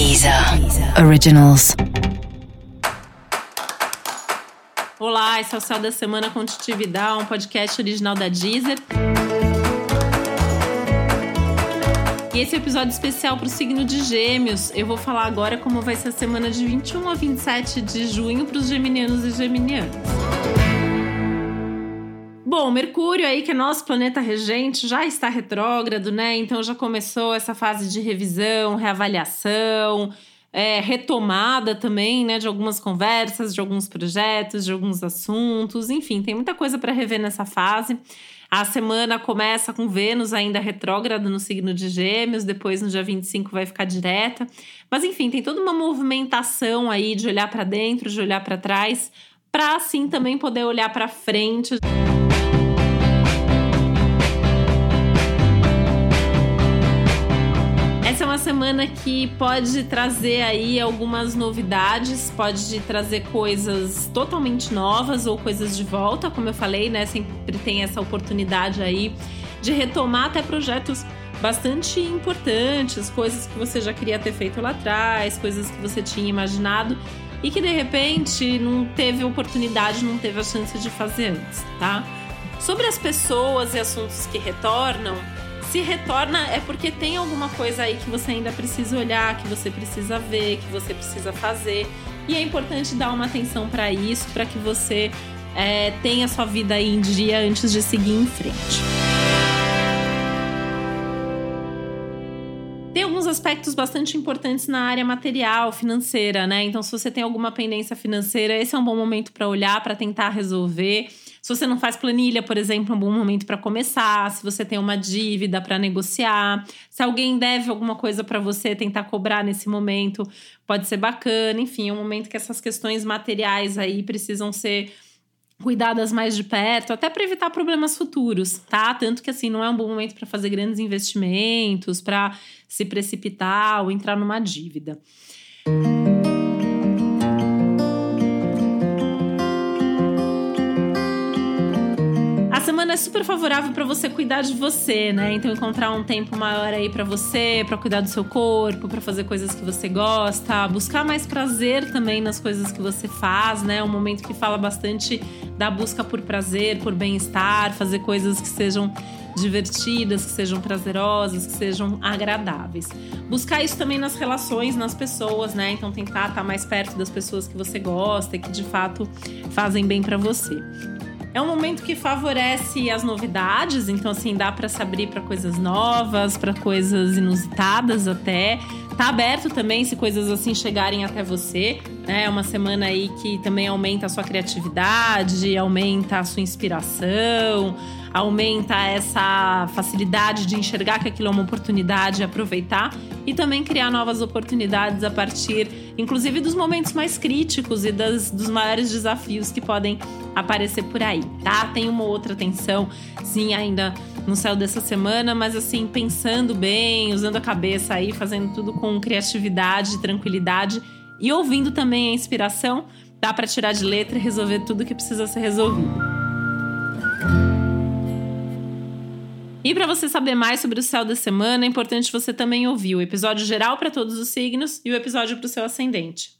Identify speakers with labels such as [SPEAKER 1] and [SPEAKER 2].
[SPEAKER 1] Deezer Originals.
[SPEAKER 2] Olá, esse é o Céu da Semana com Titividade, um podcast original da Deezer. E esse é episódio especial para o signo de Gêmeos. Eu vou falar agora como vai ser a semana de 21 a 27 de junho para os geminianos e geminianas. Bom, Mercúrio aí, que é nosso planeta regente, já está retrógrado, né? Então já começou essa fase de revisão, reavaliação, é, retomada também, né? De algumas conversas, de alguns projetos, de alguns assuntos, enfim, tem muita coisa para rever nessa fase. A semana começa com Vênus ainda retrógrado no signo de Gêmeos, depois no dia 25 vai ficar direta. Mas enfim, tem toda uma movimentação aí de olhar para dentro, de olhar para trás, para assim também poder olhar para frente. Essa é uma semana que pode trazer aí algumas novidades, pode trazer coisas totalmente novas ou coisas de volta, como eu falei, né? Sempre tem essa oportunidade aí de retomar até projetos bastante importantes, coisas que você já queria ter feito lá atrás, coisas que você tinha imaginado e que de repente não teve oportunidade, não teve a chance de fazer antes, tá? Sobre as pessoas e assuntos que retornam, se retorna é porque tem alguma coisa aí que você ainda precisa olhar, que você precisa ver, que você precisa fazer. E é importante dar uma atenção para isso, para que você é, tenha sua vida aí em dia antes de seguir em frente. Tem alguns aspectos bastante importantes na área material, financeira, né? Então, se você tem alguma pendência financeira, esse é um bom momento para olhar, para tentar resolver. Se você não faz planilha, por exemplo, é um bom momento para começar. Se você tem uma dívida para negociar, se alguém deve alguma coisa para você, tentar cobrar nesse momento, pode ser bacana. Enfim, é um momento que essas questões materiais aí precisam ser cuidadas mais de perto, até para evitar problemas futuros, tá? Tanto que assim não é um bom momento para fazer grandes investimentos, para se precipitar ou entrar numa dívida. É super favorável para você cuidar de você, né? Então encontrar um tempo maior aí para você, para cuidar do seu corpo, para fazer coisas que você gosta, buscar mais prazer também nas coisas que você faz, né? Um momento que fala bastante da busca por prazer, por bem-estar, fazer coisas que sejam divertidas, que sejam prazerosas, que sejam agradáveis. Buscar isso também nas relações, nas pessoas, né? Então tentar estar mais perto das pessoas que você gosta e que de fato fazem bem para você. É um momento que favorece as novidades, então assim dá para se abrir para coisas novas, para coisas inusitadas até. Tá aberto também se coisas assim chegarem até você, né? É uma semana aí que também aumenta a sua criatividade, aumenta a sua inspiração, aumenta essa facilidade de enxergar que aquilo é uma oportunidade aproveitar e também criar novas oportunidades a partir, inclusive, dos momentos mais críticos e das, dos maiores desafios que podem aparecer por aí, tá? Tem uma outra tensão, sim, ainda no céu dessa semana, mas assim, pensando bem, usando a cabeça aí, fazendo tudo com criatividade, tranquilidade e ouvindo também a inspiração, dá para tirar de letra e resolver tudo que precisa ser resolvido. E para você saber mais sobre o céu da semana, é importante você também ouvir o episódio geral para todos os signos e o episódio para o seu ascendente.